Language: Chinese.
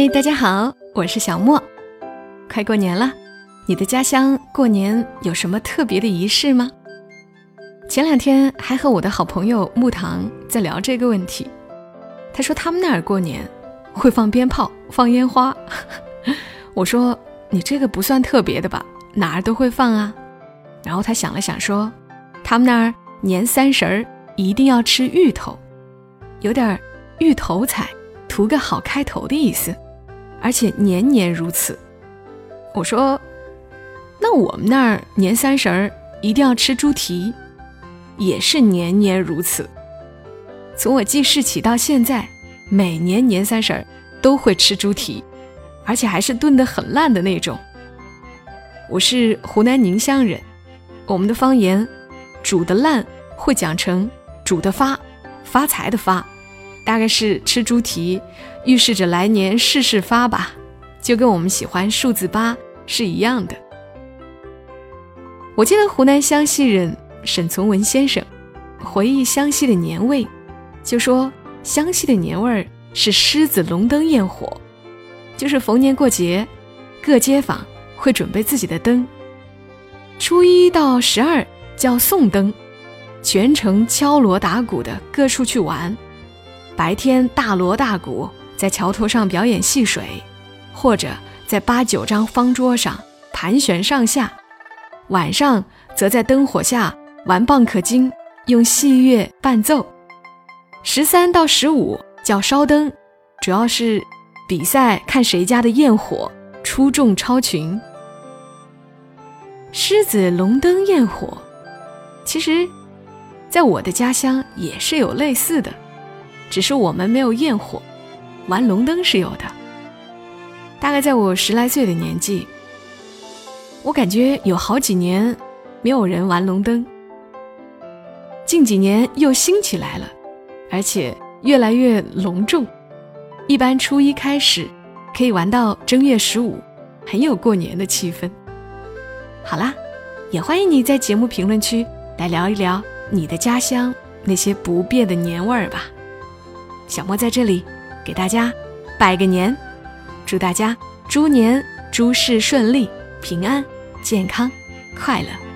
嗨，大家好，我是小莫。快过年了，你的家乡过年有什么特别的仪式吗？前两天还和我的好朋友木糖在聊这个问题。他说他们那儿过年会放鞭炮、放烟花。我说你这个不算特别的吧，哪儿都会放啊。然后他想了想说，他们那儿年三十儿一定要吃芋头，有点芋头彩。图个好开头的意思，而且年年如此。我说，那我们那儿年三十儿一定要吃猪蹄，也是年年如此。从我记事起到现在，每年年三十儿都会吃猪蹄，而且还是炖得很烂的那种。我是湖南宁乡人，我们的方言“煮的烂”会讲成“煮的发”，发财的发。大概是吃猪蹄，预示着来年事事发吧，就跟我们喜欢数字八是一样的。我记得湖南湘西人沈从文先生回忆湘西的年味，就说湘西的年味儿是狮子龙灯焰火，就是逢年过节，各街坊会准备自己的灯。初一到十二叫送灯，全城敲锣打鼓的各处去玩。白天大锣大鼓在桥头上表演戏水，或者在八九张方桌上盘旋上下；晚上则在灯火下玩蚌壳精，用戏乐伴奏。十三到十五叫烧灯，主要是比赛看谁家的焰火出众超群。狮子龙灯焰火，其实，在我的家乡也是有类似的。只是我们没有焰火，玩龙灯是有的。大概在我十来岁的年纪，我感觉有好几年没有人玩龙灯。近几年又兴起来了，而且越来越隆重。一般初一开始，可以玩到正月十五，很有过年的气氛。好啦，也欢迎你在节目评论区来聊一聊你的家乡那些不变的年味儿吧。小莫在这里给大家拜个年，祝大家猪年诸事顺利、平安、健康、快乐。